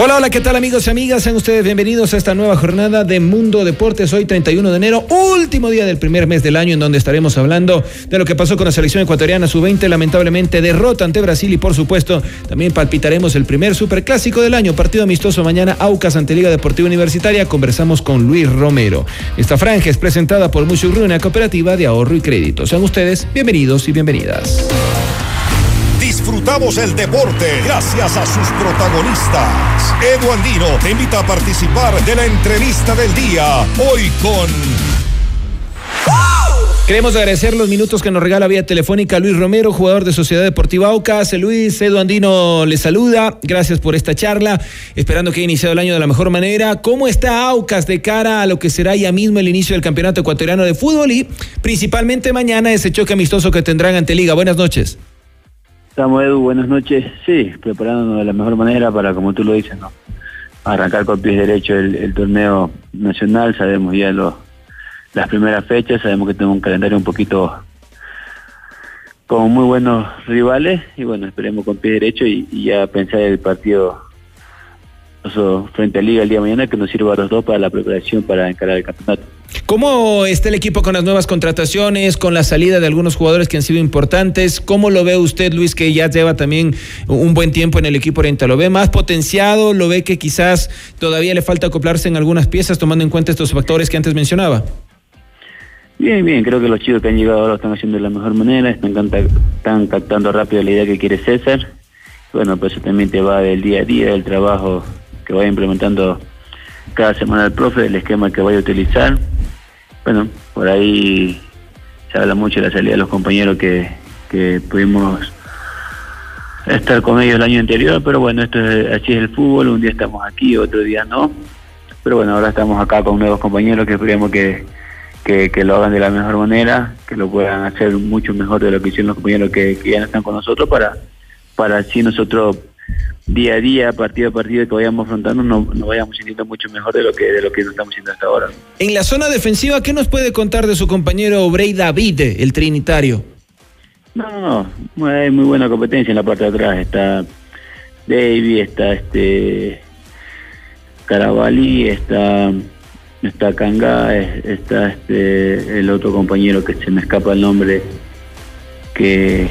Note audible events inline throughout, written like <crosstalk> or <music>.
Hola, hola, ¿qué tal amigos y amigas? Sean ustedes bienvenidos a esta nueva jornada de Mundo Deportes. Hoy 31 de enero, último día del primer mes del año en donde estaremos hablando de lo que pasó con la selección ecuatoriana sub-20, lamentablemente derrota ante Brasil y por supuesto también palpitaremos el primer superclásico del año, partido amistoso mañana Aucas ante Liga Deportiva Universitaria. Conversamos con Luis Romero. Esta franja es presentada por Mushurru, una cooperativa de ahorro y crédito. Sean ustedes bienvenidos y bienvenidas. Disfrutamos el deporte gracias a sus protagonistas. Edu Andino te invita a participar de la entrevista del día. Hoy con. Queremos agradecer los minutos que nos regala vía telefónica Luis Romero, jugador de Sociedad Deportiva Aucas. Luis, Edu Andino le saluda. Gracias por esta charla. Esperando que haya iniciado el año de la mejor manera. ¿Cómo está Aucas de cara a lo que será ya mismo el inicio del Campeonato Ecuatoriano de Fútbol y principalmente mañana ese choque amistoso que tendrán ante Liga? Buenas noches. Estamos, Edu, buenas noches. Sí, preparándonos de la mejor manera para, como tú lo dices, ¿no? arrancar con pies derechos el, torneo nacional. Sabemos ya las primeras fechas, sabemos que tenemos un calendario un poquito con muy buenos rivales y bueno, esperemos con pie derecho y, y ya pensar el partido frente a Liga el día de mañana que nos sirva a los dos para la preparación para encarar el campeonato. ¿Cómo está el equipo con las nuevas contrataciones, con la salida de algunos jugadores que han sido importantes? ¿Cómo lo ve usted, Luis, que ya lleva también un buen tiempo en el equipo oriental? ¿Lo ve más potenciado? ¿Lo ve que quizás todavía le falta acoplarse en algunas piezas tomando en cuenta estos factores que antes mencionaba? Bien, bien, creo que los chicos que han llegado ahora lo están haciendo de la mejor manera, están, están captando rápido la idea que quiere César. Bueno, pues eso también te va del día a día, del trabajo que vaya implementando cada semana el profe, el esquema que vaya a utilizar. Bueno, por ahí se habla mucho de la salida de los compañeros que, que pudimos estar con ellos el año anterior, pero bueno, esto es, así es el fútbol, un día estamos aquí, otro día no. Pero bueno, ahora estamos acá con nuevos compañeros que esperemos que, que, lo hagan de la mejor manera, que lo puedan hacer mucho mejor de lo que hicieron los compañeros que, que ya no están con nosotros para, para así nosotros día a día, partido a partido que vayamos afrontando, nos, nos vayamos sintiendo mucho mejor de lo que de lo que nos estamos haciendo hasta ahora. En la zona defensiva, ¿qué nos puede contar de su compañero Bray David, el trinitario? No, no, hay muy buena competencia en la parte de atrás. Está Davy, está este Carabalí, está está Kanga, está este el otro compañero que se me escapa el nombre que,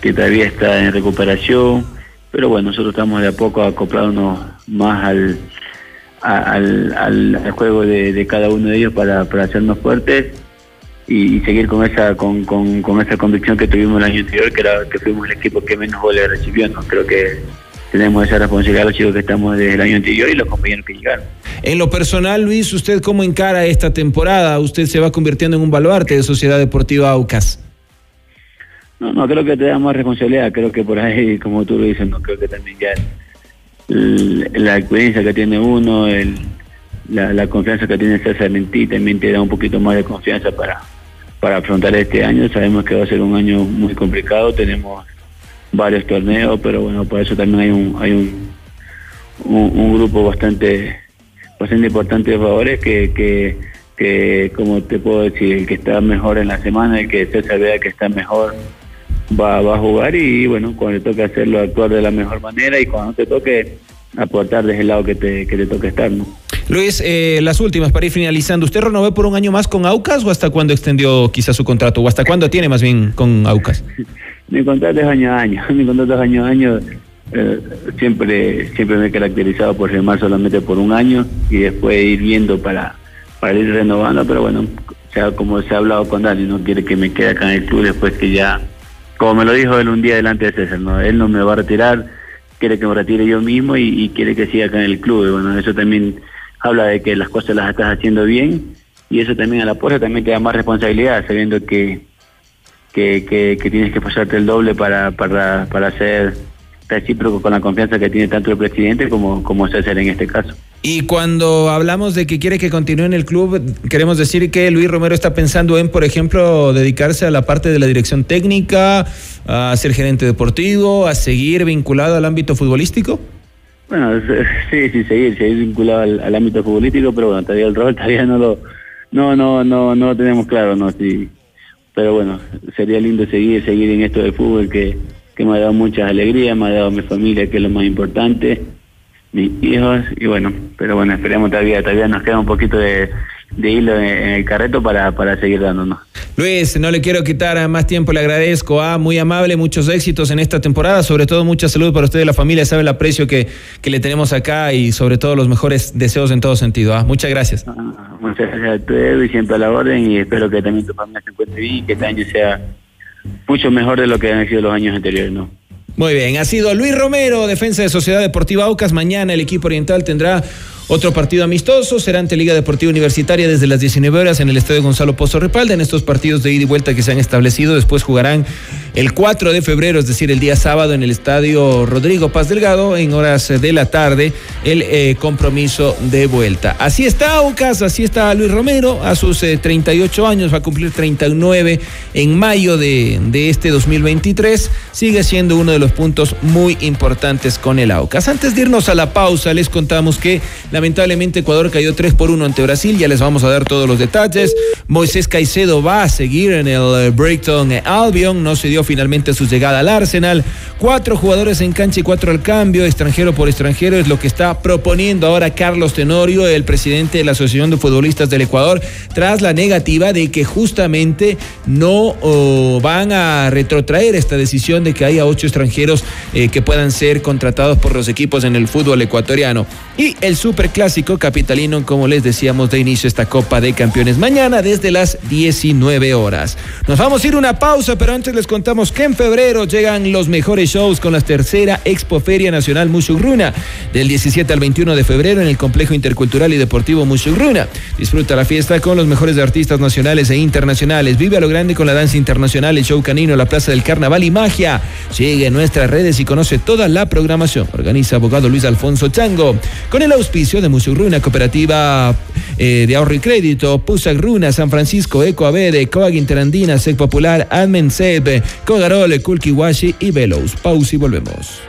que todavía está en recuperación pero bueno, nosotros estamos de a poco acoplándonos más al, al, al, juego de, cada uno de ellos para, para hacernos fuertes y, y seguir con esa con, con, con, esa convicción que tuvimos el año anterior, que era que fuimos el equipo que menos goles recibió. ¿no? Creo que tenemos esa responsabilidad los chicos que estamos desde el año anterior y los compañeros que llegaron. En lo personal, Luis, ¿usted cómo encara esta temporada? ¿Usted se va convirtiendo en un baluarte de Sociedad Deportiva Aucas? No, no, creo que te da más responsabilidad, creo que por ahí, como tú lo dices, no creo que también ya la experiencia que tiene uno, el, la, la, confianza que tiene César en ti, también te da un poquito más de confianza para, para afrontar este año. Sabemos que va a ser un año muy complicado, tenemos varios torneos, pero bueno, por eso también hay un, hay un, un, grupo bastante, bastante importante de jugadores que, que, que, como te puedo decir, el que está mejor en la semana, el que César vea que está mejor va, va a jugar y bueno, cuando te toque hacerlo, actuar de la mejor manera y cuando te toque aportar desde el lado que te, que te toque estar, ¿no? Luis, eh, las últimas para ir finalizando. ¿Usted renovó por un año más con Aucas o hasta cuándo extendió quizás su contrato? ¿O hasta cuándo tiene más bien con Aucas? <laughs> Mi contrato es año a año. <laughs> Mi contrato es año a año. Eh, siempre, siempre me he caracterizado por firmar solamente por un año y después ir viendo para, para ir renovando. Pero bueno, o sea, como se ha hablado con Dani, no quiere que me quede acá en el club después que ya como me lo dijo él un día delante de César, ¿no? él no me va a retirar, quiere que me retire yo mismo y, quiere que siga acá en el club. Y bueno, eso también habla de que las cosas las estás haciendo bien y eso también a la puerta también te da más responsabilidad, sabiendo que, que, que, tienes que pasarte el doble para, para, para ser recíproco con la confianza que tiene tanto el presidente como, como César en este caso. Y cuando hablamos de que quiere que continúe en el club, queremos decir que Luis Romero está pensando en, por ejemplo, dedicarse a la parte de la dirección técnica, a ser gerente deportivo, a seguir vinculado al ámbito futbolístico. Bueno, <laughs> sí, sí, seguir, seguir vinculado al, ámbito futbolístico, pero bueno, todavía el rol <laughs> todavía no lo, no, no, no, no lo tenemos claro, no, sí. Pero bueno, sería lindo seguir, seguir en esto de fútbol que, que me ha dado muchas alegrías, me ha dado mi familia, que es lo más importante mis hijos y bueno, pero bueno, esperemos todavía, todavía nos queda un poquito de, hilo en, el carreto para, para seguir dándonos. Luis, no le quiero quitar más tiempo, le agradezco. Ah, muy amable, muchos éxitos en esta temporada, sobre todo mucha salud para usted y la familia, sabe el aprecio que, que le tenemos acá y sobre todo los mejores deseos en todo sentido. Ah, muchas gracias. Ah, muchas gracias a todos y siempre a la orden y espero que también tu familia se encuentre bien y que este año sea mucho mejor de lo que han sido los años anteriores, ¿no? Muy bien, ha sido Luis Romero, defensa de Sociedad Deportiva Aucas. Mañana el equipo oriental tendrá otro partido amistoso será ante Liga Deportiva Universitaria desde las 19 horas en el Estadio Gonzalo Pozo Repalda. En estos partidos de ida y vuelta que se han establecido, después jugarán el 4 de febrero, es decir, el día sábado en el Estadio Rodrigo Paz Delgado, en horas de la tarde, el eh, compromiso de vuelta. Así está Aucas, así está Luis Romero, a sus 38 eh, años, va a cumplir 39 en mayo de, de este 2023. Sigue siendo uno de los puntos muy importantes con el Aucas. Antes de irnos a la pausa, les contamos que la Lamentablemente Ecuador cayó 3 por 1 ante Brasil, ya les vamos a dar todos los detalles. Moisés Caicedo va a seguir en el eh, Brighton Albion, no se dio finalmente su llegada al Arsenal. Cuatro jugadores en cancha y cuatro al cambio, extranjero por extranjero, es lo que está proponiendo ahora Carlos Tenorio, el presidente de la Asociación de Futbolistas del Ecuador, tras la negativa de que justamente no van a retrotraer esta decisión de que haya ocho extranjeros eh, que puedan ser contratados por los equipos en el fútbol ecuatoriano. Y el Super clásico capitalino, como les decíamos de inicio, esta Copa de Campeones mañana desde las 19 horas. Nos vamos a ir una pausa, pero antes les contamos que en febrero llegan los mejores shows con la tercera Expo Feria Nacional Mushugruna, del 17 al 21 de febrero en el Complejo Intercultural y Deportivo Mushugruna. Disfruta la fiesta con los mejores artistas nacionales e internacionales. Vive a lo grande con la danza internacional, el show canino, la Plaza del Carnaval y Magia. Sigue en nuestras redes y conoce toda la programación. Organiza abogado Luis Alfonso Chango. Con el auspicio de Musugruna, Cooperativa eh, de Ahorro y Crédito, Pusagruna, San Francisco, EcoABD, Coag Interandina, Sec Popular, Admen Seb, Cogarole, Kulkiwashi y Velos. Pausa y volvemos.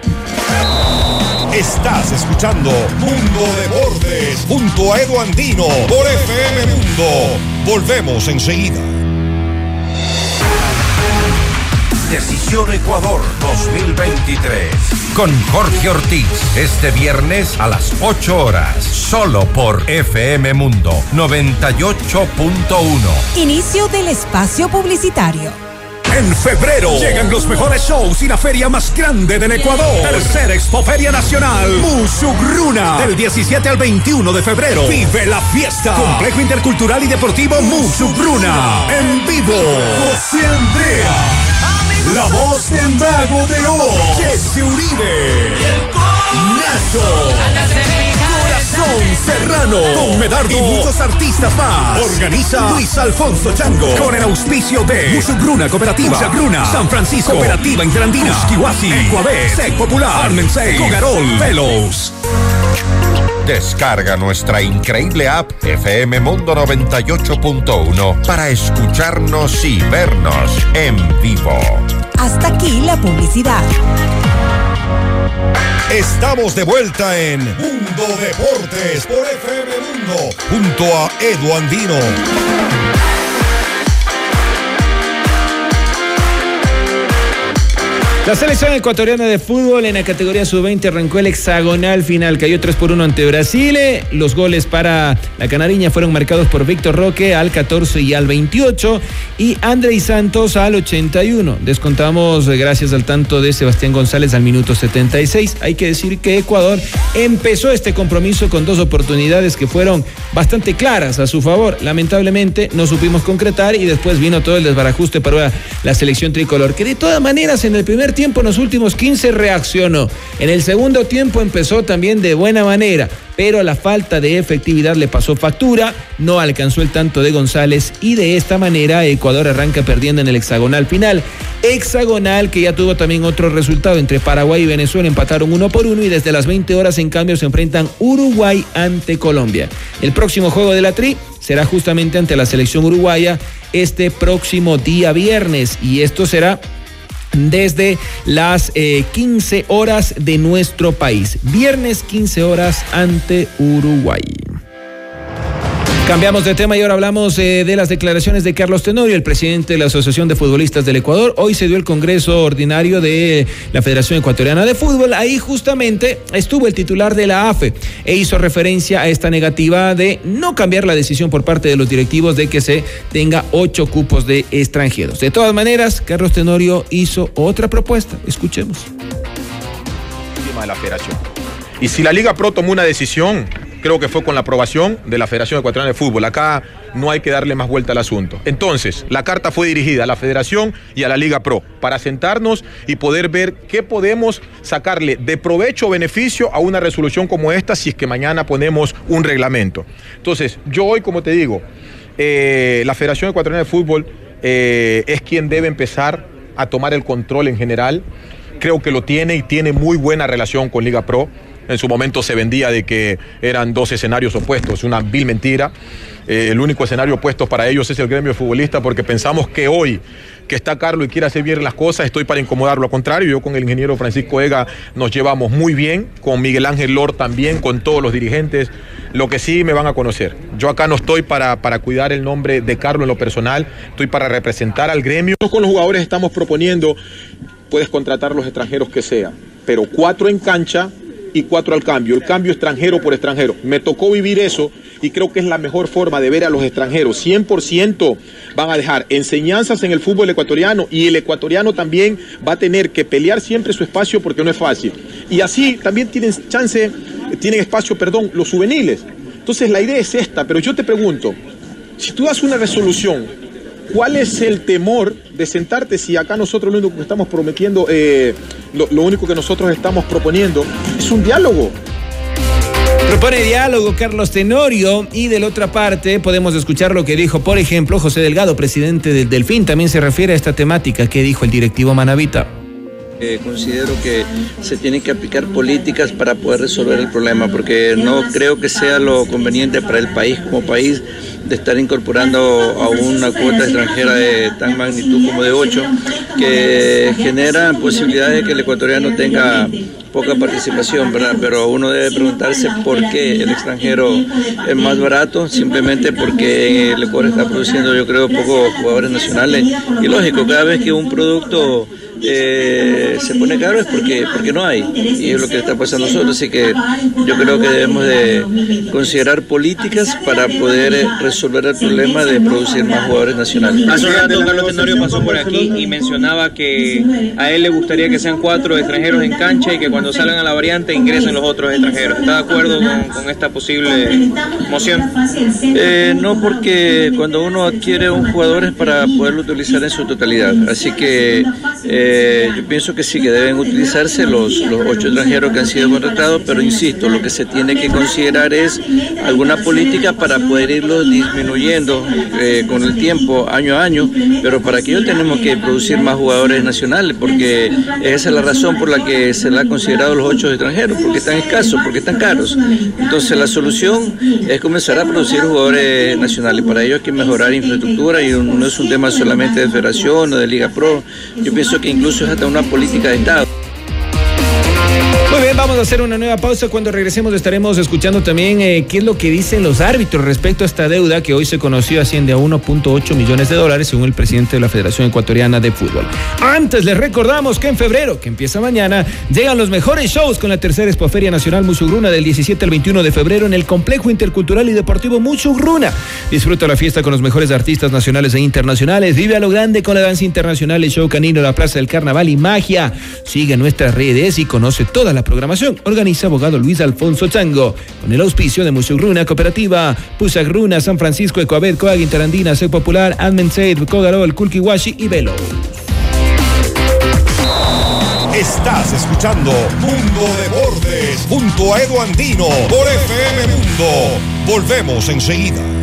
Estás escuchando Mundo de Bordes junto a Edu Andino por FM Mundo. Volvemos enseguida. Decisión Ecuador 2023. Con Jorge Ortiz. Este viernes a las 8 horas. Solo por FM Mundo 98.1. Inicio del espacio publicitario. En febrero llegan los mejores shows y la feria más grande del Ecuador. Tercera Expoferia Nacional, Musugruna. Del 17 al 21 de febrero. Vive la fiesta. Complejo Intercultural y Deportivo Musugruna. En vivo. José Andrea. La voz del mago de O, Jesse Uribe. Nacho. Corazón Serrano. Con Medardo y muchos artistas más. Organiza Luis Alfonso Chango. Con el auspicio de Musugruna Cooperativa. Musugruna. San Francisco. Cooperativa Interandina. Usquihuasi. Ecuabet. Sec Popular. Armensei. Cogarol. Velos. Descarga nuestra increíble app FM Mundo 98.1 para escucharnos y vernos en vivo. Hasta aquí la publicidad. Estamos de vuelta en Mundo Deportes por FM Mundo junto a Edu Andino. La selección ecuatoriana de fútbol en la categoría sub-20 arrancó el hexagonal final, cayó 3 por 1 ante Brasil. Los goles para la canariña fueron marcados por Víctor Roque al 14 y al 28 y Andrei Santos al 81. Descontamos gracias al tanto de Sebastián González al minuto 76. Hay que decir que Ecuador empezó este compromiso con dos oportunidades que fueron bastante claras a su favor. Lamentablemente no supimos concretar y después vino todo el desbarajuste para la selección tricolor, que de todas maneras en el primer tiempo, en los últimos 15, reaccionó. En el segundo tiempo empezó también de buena manera, pero la falta de efectividad le pasó factura, no alcanzó el tanto de González y de esta manera Ecuador arranca perdiendo en el hexagonal final. Hexagonal que ya tuvo también otro resultado entre Paraguay y Venezuela, empataron uno por uno y desde las 20 horas en cambio se enfrentan Uruguay ante Colombia. El próximo juego de la Tri será justamente ante la selección uruguaya este próximo día viernes y esto será desde las 15 eh, horas de nuestro país. Viernes 15 horas ante Uruguay. Cambiamos de tema y ahora hablamos eh, de las declaraciones de Carlos Tenorio, el presidente de la Asociación de Futbolistas del Ecuador. Hoy se dio el Congreso Ordinario de la Federación Ecuatoriana de Fútbol. Ahí justamente estuvo el titular de la AFE e hizo referencia a esta negativa de no cambiar la decisión por parte de los directivos de que se tenga ocho cupos de extranjeros. De todas maneras, Carlos Tenorio hizo otra propuesta. Escuchemos. Y si la Liga Pro tomó una decisión creo que fue con la aprobación de la Federación Ecuatoriana de Fútbol. Acá no hay que darle más vuelta al asunto. Entonces, la carta fue dirigida a la Federación y a la Liga Pro para sentarnos y poder ver qué podemos sacarle de provecho o beneficio a una resolución como esta si es que mañana ponemos un reglamento. Entonces, yo hoy, como te digo, eh, la Federación Ecuatoriana de Fútbol eh, es quien debe empezar a tomar el control en general. Creo que lo tiene y tiene muy buena relación con Liga Pro. En su momento se vendía de que eran dos escenarios opuestos, una vil mentira. Eh, el único escenario opuesto para ellos es el gremio futbolista porque pensamos que hoy que está Carlos y quiere hacer bien las cosas, estoy para incomodarlo. Al contrario, yo con el ingeniero Francisco Ega nos llevamos muy bien, con Miguel Ángel Lord también, con todos los dirigentes. Lo que sí me van a conocer. Yo acá no estoy para, para cuidar el nombre de Carlos en lo personal, estoy para representar al gremio. Con los jugadores estamos proponiendo, puedes contratar los extranjeros que sea, pero cuatro en cancha y cuatro al cambio, el cambio extranjero por extranjero. Me tocó vivir eso y creo que es la mejor forma de ver a los extranjeros. 100% van a dejar enseñanzas en el fútbol ecuatoriano y el ecuatoriano también va a tener que pelear siempre su espacio porque no es fácil. Y así también tienen chance, tienen espacio, perdón, los juveniles. Entonces la idea es esta, pero yo te pregunto, si tú das una resolución ¿Cuál es el temor de sentarte si acá nosotros lo único que estamos prometiendo, eh, lo, lo único que nosotros estamos proponiendo es un diálogo? Propone diálogo Carlos Tenorio y de la otra parte podemos escuchar lo que dijo, por ejemplo, José Delgado, presidente del Delfín, también se refiere a esta temática que dijo el directivo Manavita. Considero que se tienen que aplicar políticas para poder resolver el problema, porque no creo que sea lo conveniente para el país como país de estar incorporando a una cuota extranjera de tan magnitud como de 8, que genera posibilidades de que el ecuatoriano tenga poca participación, ¿verdad? Pero uno debe preguntarse por qué el extranjero es más barato, simplemente porque el Ecuador está produciendo, yo creo, pocos jugadores nacionales. Y lógico, cada vez que un producto eh, se pone caro es porque, porque no hay. Y es lo que está pasando nosotros. Así que yo creo que debemos de considerar políticas para poder resolver el problema de producir más jugadores nacionales. Hace un rato Carlos Tenorio pasó por aquí y mencionaba que a él le gustaría que sean cuatro extranjeros en cancha y que cuando salgan a la variante ingresen los otros extranjeros. ¿Está de acuerdo con, esta posible moción? Eh, no, porque cuando uno adquiere un jugador es para poderlo utilizar en su totalidad. Así que eh, yo pienso que sí, que deben utilizarse los, los ocho extranjeros que han sido contratados, pero insisto, lo que se tiene que considerar es alguna política para poder irlo disminuyendo eh, con el tiempo, año a año, pero para aquello tenemos que producir más jugadores nacionales, porque esa es la razón por la que se le ha considerado los ocho extranjeros, porque están escasos, porque están caros. Entonces la solución es comenzar a producir jugadores nacionales. Para ello hay que mejorar infraestructura y no es un tema solamente de federación o de Liga Pro. Yo pienso que incluso es hasta una política de Estado. Muy bien, vamos a hacer una nueva pausa. Cuando regresemos estaremos escuchando también eh, qué es lo que dicen los árbitros respecto a esta deuda que hoy se conoció asciende a 1.8 millones de dólares según el presidente de la Federación Ecuatoriana de Fútbol. Antes les recordamos que en febrero, que empieza mañana, llegan los mejores shows con la tercera Expoferia Nacional Musugruna del 17 al 21 de febrero en el Complejo Intercultural y Deportivo Musugruna. Disfruta la fiesta con los mejores artistas nacionales e internacionales. Vive a lo grande con la danza internacional, el show canino, la Plaza del Carnaval y magia. Sigue nuestras redes y conoce toda la programación. Organiza abogado Luis Alfonso Chango, con el auspicio de Musugruna Cooperativa, Pusagruna, San Francisco, Ecoabet, Coag Interandina, Sec Popular, Admen Seid, Kogarol, Kulkiwashi y Velo. Estás escuchando Mundo Deportes junto a Edu Andino por FM Mundo. Volvemos enseguida.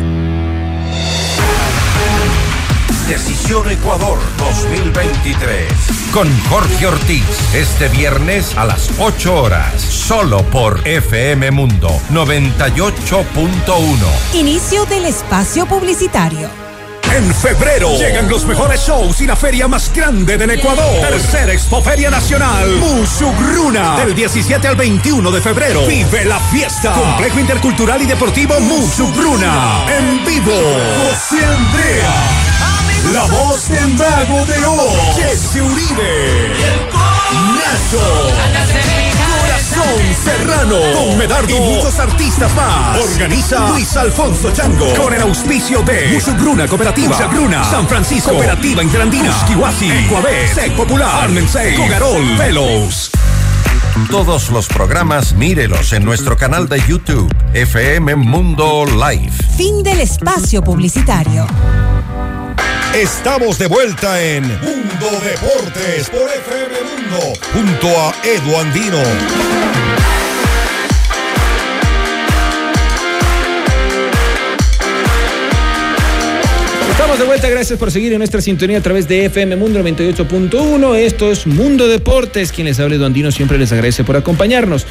Decisión Ecuador 2023. Con Jorge Ortiz. Este viernes a las 8 horas. Solo por FM Mundo 98.1. Inicio del espacio publicitario. En febrero llegan los mejores shows y la feria más grande del Ecuador. Tercera Expoferia Nacional, Musugruna. Del 17 al 21 de febrero. Vive la fiesta. Complejo Intercultural y Deportivo Musugruna. En vivo. José Andrea. La voz del mago de Oz. Jesse Uribe. Nacho. Corazón Serrano. Con Medardo. Y muchos artistas más. Organiza Luis Alfonso Chango. Con el auspicio de Musugruna Cooperativa. Musugruna. San Francisco. Cooperativa Interandina. Kiwasi. Ecuabet. Sec Popular. Armensei. Cogarol. Velos. Todos los programas mírelos en nuestro canal de YouTube, FM Mundo Live. Fin del espacio publicitario. Estamos de vuelta en Mundo Deportes por FM Mundo junto a Edu Andino. Estamos de vuelta, gracias por seguir en nuestra sintonía a través de FM Mundo 98.1. Esto es Mundo Deportes. Quien les habla Edu Andino siempre les agradece por acompañarnos.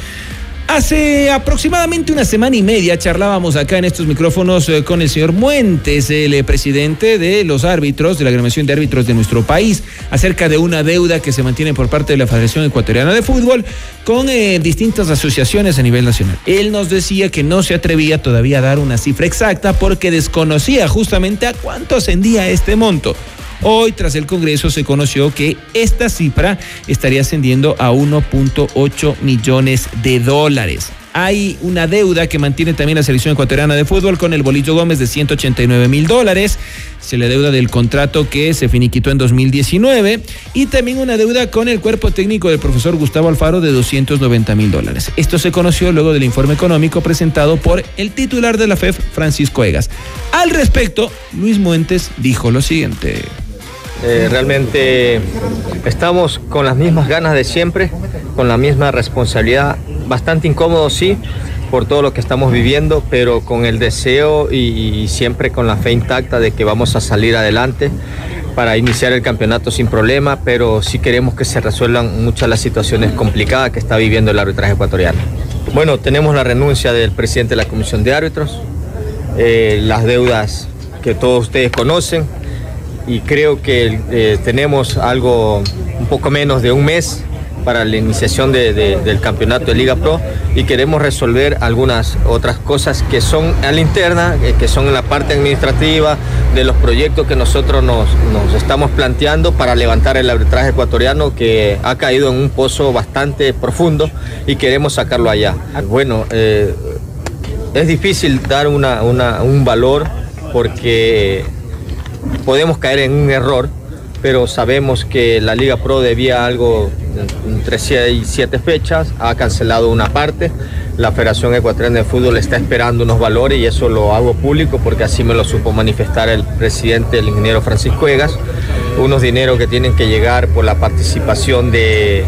Hace aproximadamente una semana y media charlábamos acá en estos micrófonos eh, con el señor Muentes, el eh, presidente de los árbitros, de la agremiación de árbitros de nuestro país, acerca de una deuda que se mantiene por parte de la Federación Ecuatoriana de Fútbol con eh, distintas asociaciones a nivel nacional. Él nos decía que no se atrevía todavía a dar una cifra exacta porque desconocía justamente a cuánto ascendía este monto. Hoy, tras el Congreso, se conoció que esta cifra estaría ascendiendo a 1.8 millones de dólares. Hay una deuda que mantiene también la selección ecuatoriana de fútbol con el Bolillo Gómez de 189 mil dólares. Se le deuda del contrato que se finiquitó en 2019 y también una deuda con el cuerpo técnico del profesor Gustavo Alfaro de 290 mil dólares. Esto se conoció luego del informe económico presentado por el titular de la FEF, Francisco Egas. Al respecto, Luis Muentes dijo lo siguiente. Eh, realmente estamos con las mismas ganas de siempre, con la misma responsabilidad, bastante incómodo sí, por todo lo que estamos viviendo, pero con el deseo y, siempre con la fe intacta de que vamos a salir adelante para iniciar el campeonato sin problema, pero sí queremos que se resuelvan muchas las situaciones complicadas que está viviendo el arbitraje ecuatoriano. Bueno, tenemos la renuncia del presidente de la Comisión de Árbitros, eh, las deudas que todos ustedes conocen, y creo que eh, tenemos algo un poco menos de un mes para la iniciación de, de, del campeonato de Liga Pro y queremos resolver algunas otras cosas que son a la interna, eh, que son en la parte administrativa de los proyectos que nosotros nos, estamos planteando para levantar el arbitraje ecuatoriano que ha caído en un pozo bastante profundo y queremos sacarlo allá. Bueno, eh, es difícil dar una, un valor porque podemos caer en un error, pero sabemos que la Liga Pro debía algo entre 6 y 7 fechas, ha cancelado una parte, la Federación Ecuatoriana de Fútbol está esperando unos valores y eso lo hago público porque así me lo supo manifestar el presidente, el ingeniero Francisco Egas, unos dineros que tienen que llegar por la participación de,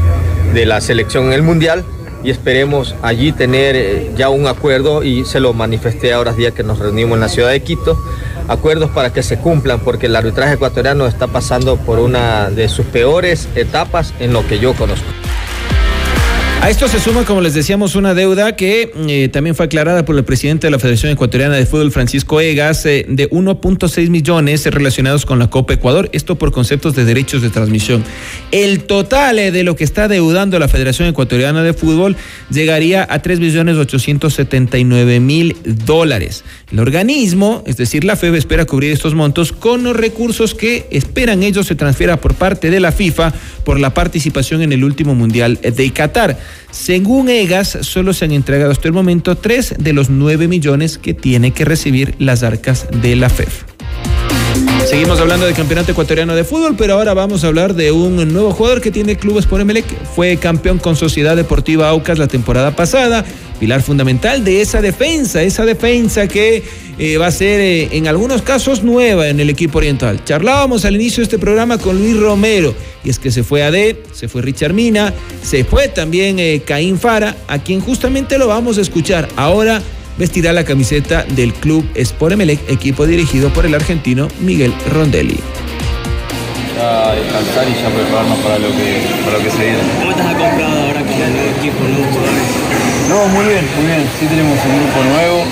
la selección en el Mundial y esperemos allí tener ya un acuerdo y se lo manifesté ahora día que nos reunimos en la ciudad de Quito acuerdos para que se cumplan, porque el arbitraje ecuatoriano está pasando por una de sus peores etapas en lo que yo conozco. A esto se suma, como les decíamos, una deuda que eh, también fue aclarada por el presidente de la Federación Ecuatoriana de Fútbol, Francisco Egas, eh, de 1.6 millones relacionados con la Copa Ecuador, esto por conceptos de derechos de transmisión. El total eh, de lo que está deudando la Federación Ecuatoriana de Fútbol llegaría a 3 millones 879 mil dólares. El organismo, es decir, la FEB, espera cubrir estos montos con los recursos que esperan ellos se transfiera por parte de la FIFA por la participación en el último Mundial de Qatar. Según EGAS, solo se han entregado hasta el momento tres de los nueve millones que tiene que recibir las arcas de la FEF. Seguimos hablando del campeonato ecuatoriano de fútbol, pero ahora vamos a hablar de un nuevo jugador que tiene clubes por Emelec. Fue campeón con Sociedad Deportiva Aucas la temporada pasada, pilar fundamental de esa defensa, esa defensa que eh, va a ser eh, en algunos casos nueva en el equipo oriental. Charlábamos al inicio de este programa con Luis Romero, y es que se fue Ade, se fue Richard Mina, se fue también eh, Caín Fara, a quien justamente lo vamos a escuchar. Ahora vestirá la camiseta del club Sport Emelec, equipo dirigido por el argentino Miguel Rondelli. Ya descansar y ya prepararnos para lo que, para lo que se viene. ¿Cómo estás acomodado ahora que ya el nuevo equipo, nuevos jugadores? No, muy bien, muy bien. Sí tenemos un grupo nuevo,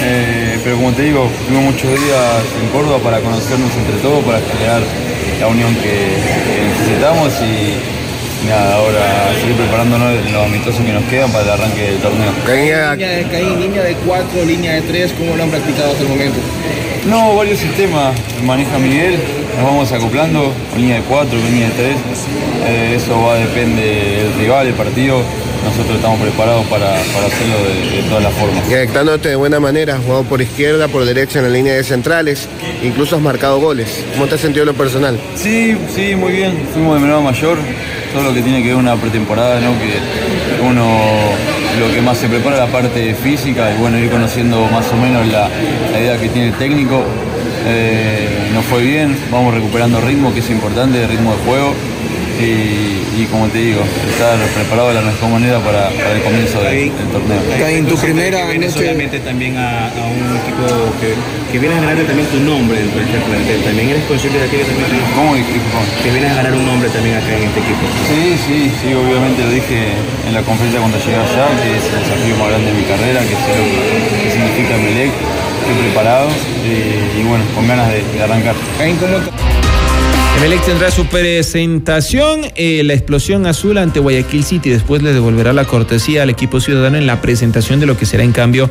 eh, pero como te digo, tuvimos muchos días en Córdoba para conocernos entre todos, para generar la unión que, que necesitamos y nada, ahora seguir preparándonos en los amistosos que nos quedan para el arranque del torneo. Línea de Caín, línea de 4, línea de 3, ¿cómo lo han practicado hasta el momento? No, varios sistemas maneja Miguel, nos vamos acoplando, línea de 4, línea de 3, eh, eso va depende del rival, el partido, nosotros estamos preparados para, para hacerlo de, de todas las formas. Conectándote de buena manera, has jugado por izquierda, por derecha en la línea de centrales, incluso has marcado goles. ¿Cómo te has sentido en lo personal? Sí, sí, muy bien, fuimos de menor a mayor, todo lo que tiene que ver una pretemporada, ¿no? que uno lo que más se prepara la parte física y bueno, ir conociendo más o menos la, la idea que tiene el técnico. Eh, nos fue bien, vamos recuperando ritmo, que es importante, ritmo de juego. Y, y como te digo, estar preparado de la mejor manera para, para el comienzo del, del torneo. en tu primera que vienes noche- obviamente también a, a un equipo que, que viene a ganarte también tu nombre dentro de este plantel. También eres consciente de aquello también que- ¿Cómo equipo? que vienes a ganar un nombre también acá en este equipo. Sí, sí, sí, obviamente lo dije en la conferencia cuando llegué allá, que es el desafío más grande de mi carrera, que sé lo que significa Melec, estoy preparado y, y bueno, con ganas de, de arrancar. Emelec tendrá su presentación, eh, la explosión azul ante Guayaquil City. Después le devolverá la cortesía al equipo ciudadano en la presentación de lo que será en cambio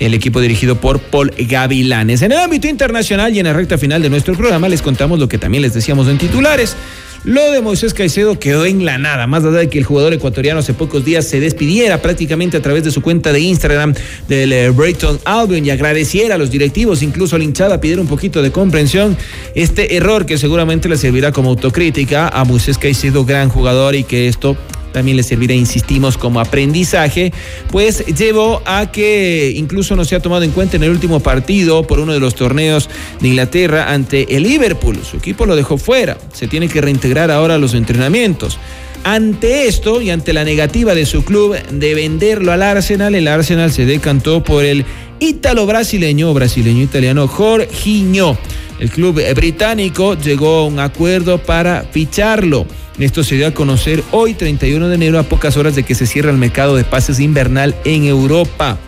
el equipo dirigido por Paul Gavilanes. En el ámbito internacional y en la recta final de nuestro programa les contamos lo que también les decíamos en titulares. Lo de Moisés Caicedo quedó en la nada, más allá de que el jugador ecuatoriano hace pocos días se despidiera prácticamente a través de su cuenta de Instagram del eh, Brighton Albion y agradeciera a los directivos, incluso a la hinchada, pidiera un poquito de comprensión. Este error que seguramente le servirá como autocrítica a Moisés Caicedo, gran jugador, y que esto también le servirá, insistimos, como aprendizaje, pues llevó a que incluso no se ha tomado en cuenta en el último partido por uno de los torneos de Inglaterra ante el Liverpool. Su equipo lo dejó fuera, se tiene que reintegrar ahora a los entrenamientos. Ante esto y ante la negativa de su club de venderlo al Arsenal, el Arsenal se decantó por el ítalo brasileño brasileño italiano Jorginho. El club británico llegó a un acuerdo para ficharlo. Esto se dio a conocer hoy, 31 de enero, a pocas horas de que se cierra el mercado de pases invernal en Europa.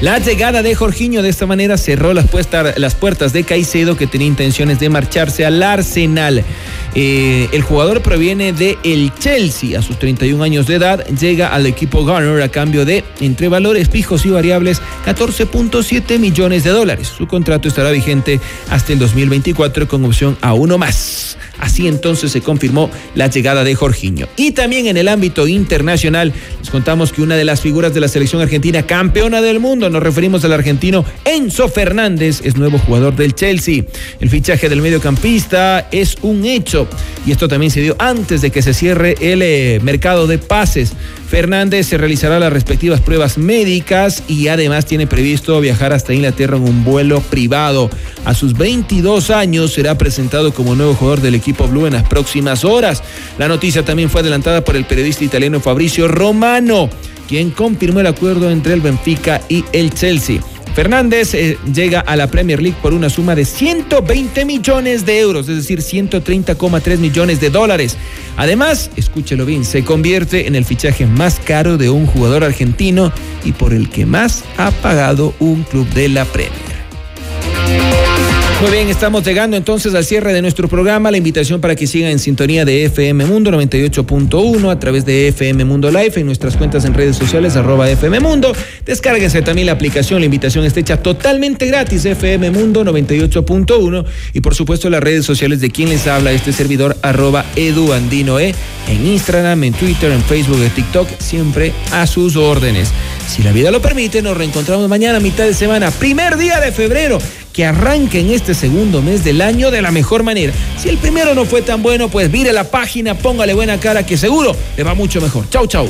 La llegada de Jorginho de esta manera cerró las, las puertas de Caicedo que tenía intenciones de marcharse al Arsenal. Eh, el jugador proviene de el Chelsea a sus 31 años de edad, llega al equipo Garner a cambio de, entre valores fijos y variables, 14.7 millones de dólares. Su contrato estará vigente hasta el 2024 con opción a uno más. Así entonces se confirmó la llegada de Jorginho. Y también en el ámbito internacional, les contamos que una de las figuras de la selección argentina, campeona del mundo, nos referimos al argentino Enzo Fernández, es nuevo jugador del Chelsea. El fichaje del mediocampista es un hecho y esto también se dio antes de que se cierre el eh, mercado de pases. Fernández se realizará las respectivas pruebas médicas y además tiene previsto viajar hasta Inglaterra en un vuelo privado. A sus 22 años será presentado como nuevo jugador del equipo Blue en las próximas horas. La noticia también fue adelantada por el periodista italiano Fabrizio Romano, quien confirmó el acuerdo entre el Benfica y el Chelsea. Fernández eh, llega a la Premier League por una suma de 120 millones de euros, es decir, 130,3 millones de dólares. Además, escúchelo bien, se convierte en el fichaje más caro de un jugador argentino y por el que más ha pagado un club de la Premier. Muy bien, estamos llegando entonces al cierre de nuestro programa. La invitación para que sigan en sintonía de FM Mundo 98.1 a través de FM Mundo Live en nuestras cuentas en redes sociales, arroba FM Mundo. Descárguense también la aplicación. La invitación está hecha totalmente gratis, FM Mundo 98.1 y por supuesto las redes sociales de quien les habla este servidor, arroba Edu Andino E, en Instagram, en Twitter, en Facebook, en TikTok, siempre a sus órdenes. Si la vida lo permite, nos reencontramos mañana, mitad de semana, primer día de febrero que arranquen este segundo mes del año de la mejor manera. Si el primero no fue tan bueno, pues mire la página, póngale buena cara que seguro le va mucho mejor. Chau, chau.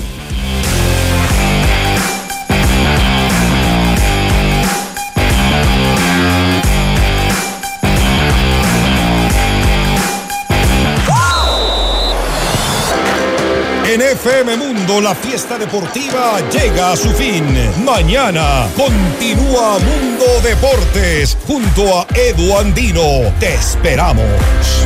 FM la fiesta deportiva llega a su fin. Mañana continúa Mundo Deportes junto a Edu Andino. Te esperamos.